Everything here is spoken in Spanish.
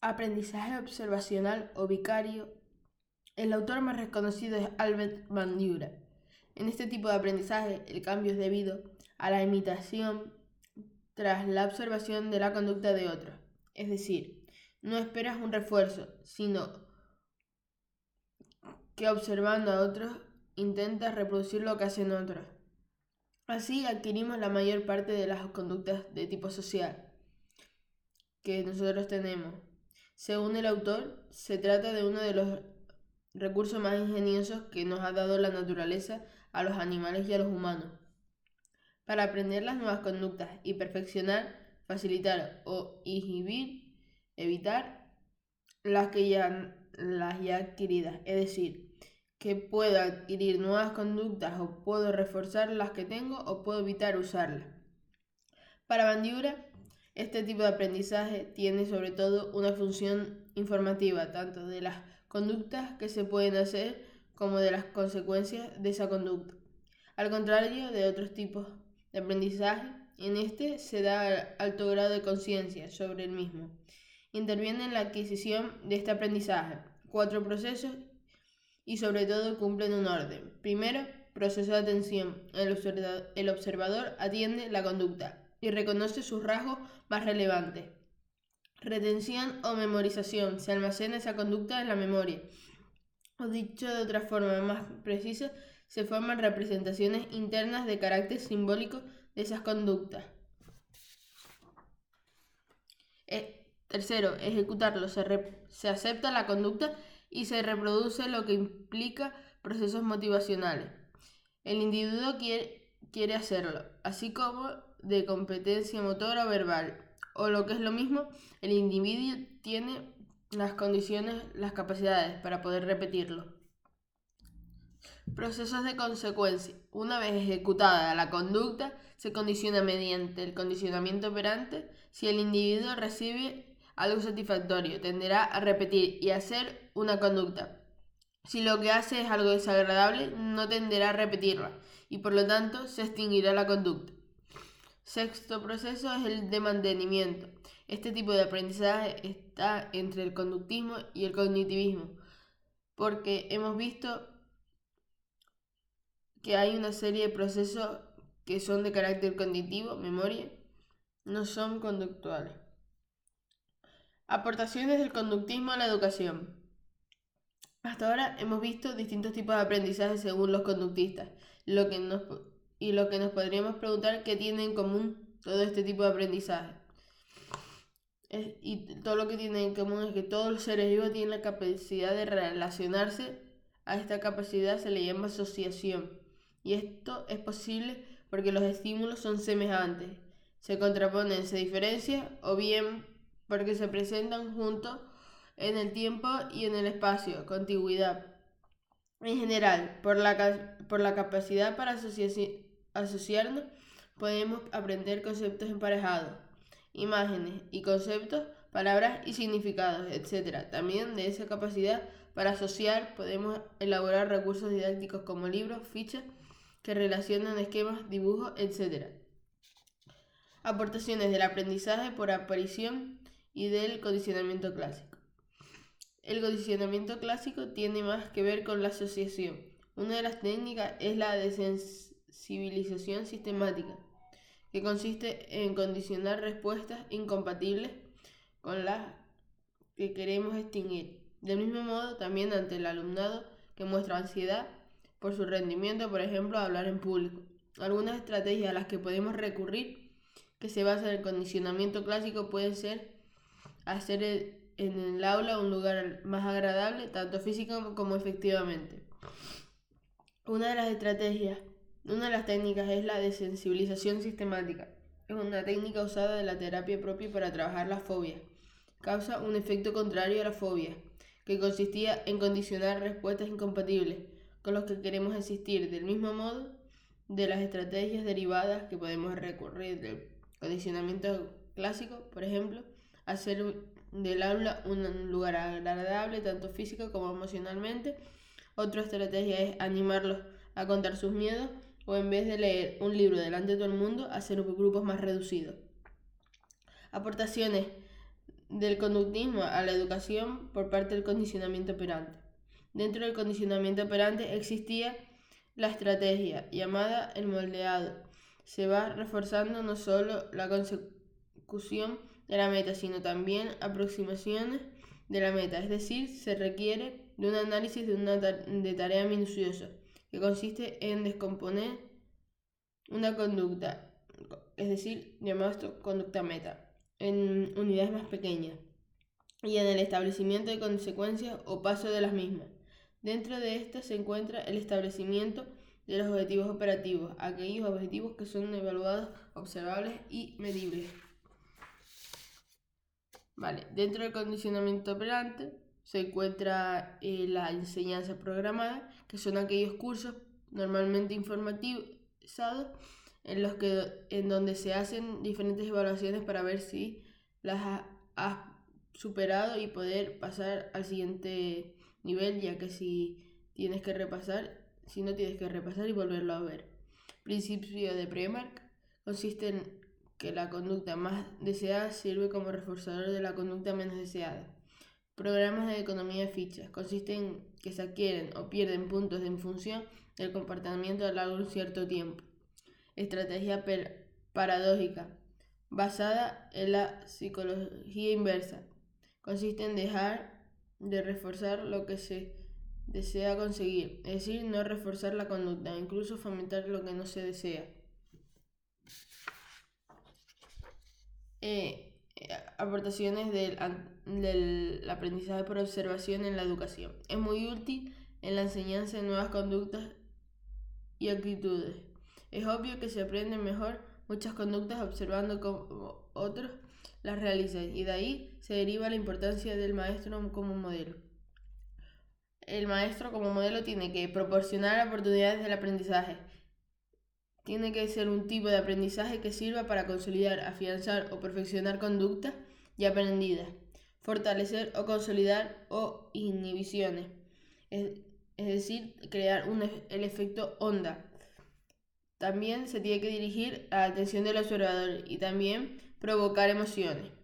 aprendizaje observacional o vicario. El autor más reconocido es Albert Bandura. En este tipo de aprendizaje, el cambio es debido a la imitación tras la observación de la conducta de otro. Es decir, no esperas un refuerzo, sino que observando a otros intentas reproducir lo que hacen otros. Así adquirimos la mayor parte de las conductas de tipo social que nosotros tenemos. Según el autor, se trata de uno de los recursos más ingeniosos que nos ha dado la naturaleza a los animales y a los humanos. Para aprender las nuevas conductas y perfeccionar, facilitar o inhibir, evitar las que ya las ya adquiridas, es decir, que puedo adquirir nuevas conductas o puedo reforzar las que tengo o puedo evitar usarlas. Para Bandiura, este tipo de aprendizaje tiene sobre todo una función informativa, tanto de las conductas que se pueden hacer como de las consecuencias de esa conducta. Al contrario de otros tipos de aprendizaje, en este se da alto grado de conciencia sobre el mismo. Interviene en la adquisición de este aprendizaje cuatro procesos y sobre todo cumplen un orden. Primero, proceso de atención. El observador atiende la conducta y reconoce sus rasgos más relevantes. Retención o memorización. Se almacena esa conducta en la memoria. O dicho de otra forma más precisa, se forman representaciones internas de carácter simbólico de esas conductas. Eh, tercero, ejecutarlo. Se, se acepta la conducta y se reproduce lo que implica procesos motivacionales. El individuo quiere, quiere hacerlo, así como de competencia motora o verbal, o lo que es lo mismo, el individuo tiene las condiciones, las capacidades para poder repetirlo. Procesos de consecuencia. Una vez ejecutada la conducta, se condiciona mediante el condicionamiento operante. Si el individuo recibe algo satisfactorio, tenderá a repetir y hacer una conducta. Si lo que hace es algo desagradable, no tenderá a repetirla y por lo tanto se extinguirá la conducta. Sexto proceso es el de mantenimiento. Este tipo de aprendizaje está entre el conductismo y el cognitivismo, porque hemos visto que hay una serie de procesos que son de carácter cognitivo, memoria, no son conductuales. Aportaciones del conductismo a la educación. Hasta ahora hemos visto distintos tipos de aprendizaje según los conductistas, lo que nos y lo que nos podríamos preguntar qué tiene en común todo este tipo de aprendizaje. y todo lo que tiene en común es que todos los seres vivos tienen la capacidad de relacionarse. A esta capacidad se le llama asociación. Y esto es posible porque los estímulos son semejantes, se contraponen, se diferencian o bien porque se presentan juntos en el tiempo y en el espacio, contigüidad. En general, por la, por la capacidad para asociación asociarnos, podemos aprender conceptos emparejados, imágenes y conceptos, palabras y significados, etc. También de esa capacidad para asociar podemos elaborar recursos didácticos como libros, fichas que relacionan esquemas, dibujos, etc. Aportaciones del aprendizaje por aparición y del condicionamiento clásico. El condicionamiento clásico tiene más que ver con la asociación. Una de las técnicas es la de civilización sistemática, que consiste en condicionar respuestas incompatibles con las que queremos extinguir. Del mismo modo, también ante el alumnado que muestra ansiedad por su rendimiento, por ejemplo, hablar en público. Algunas estrategias a las que podemos recurrir que se basan en el condicionamiento clásico pueden ser hacer en el aula un lugar más agradable, tanto físico como efectivamente. Una de las estrategias una de las técnicas es la desensibilización sistemática. Es una técnica usada de la terapia propia para trabajar la fobia. Causa un efecto contrario a la fobia, que consistía en condicionar respuestas incompatibles con los que queremos existir, del mismo modo de las estrategias derivadas que podemos recurrir del condicionamiento clásico, por ejemplo, hacer del aula un lugar agradable tanto físico como emocionalmente. Otra estrategia es animarlos a contar sus miedos o en vez de leer un libro delante de todo el mundo, hacer grupos más reducidos. Aportaciones del conductismo a la educación por parte del condicionamiento operante. Dentro del condicionamiento operante existía la estrategia llamada el moldeado. Se va reforzando no solo la consecución de la meta, sino también aproximaciones de la meta, es decir, se requiere de un análisis de una de tarea minuciosa, que consiste en descomponer una conducta, es decir, llamada conducta meta, en unidades más pequeñas y en el establecimiento de consecuencias o paso de las mismas. Dentro de estas se encuentra el establecimiento de los objetivos operativos, aquellos objetivos que son evaluados, observables y medibles. Vale, dentro del condicionamiento operante se encuentra eh, la enseñanza programada, que son aquellos cursos normalmente informatizados en los que en donde se hacen diferentes evaluaciones para ver si las has superado y poder pasar al siguiente nivel, ya que si tienes que repasar, si no tienes que repasar y volverlo a ver. Principio de Premark consiste en que la conducta más deseada sirve como reforzador de la conducta menos deseada. Programas de economía de fichas consisten en que se adquieren o pierden puntos en función del comportamiento a lo largo de un cierto tiempo. Estrategia paradójica basada en la psicología inversa. Consiste en dejar de reforzar lo que se desea conseguir, es decir, no reforzar la conducta, incluso fomentar lo que no se desea. Eh, aportaciones del, del aprendizaje por observación en la educación. Es muy útil en la enseñanza de nuevas conductas y actitudes. Es obvio que se aprenden mejor muchas conductas observando cómo otros las realizan y de ahí se deriva la importancia del maestro como modelo. El maestro como modelo tiene que proporcionar oportunidades del aprendizaje, tiene que ser un tipo de aprendizaje que sirva para consolidar, afianzar o perfeccionar conductas ya aprendidas, fortalecer o consolidar o inhibiciones, es, decir, crear el efecto onda. También se tiene que dirigir a la atención del observador y también provocar emociones.